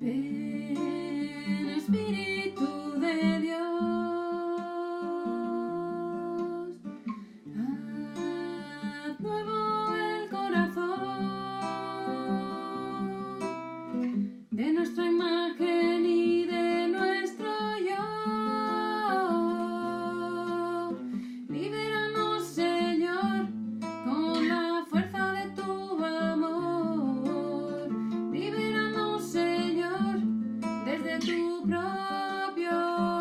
been tu propio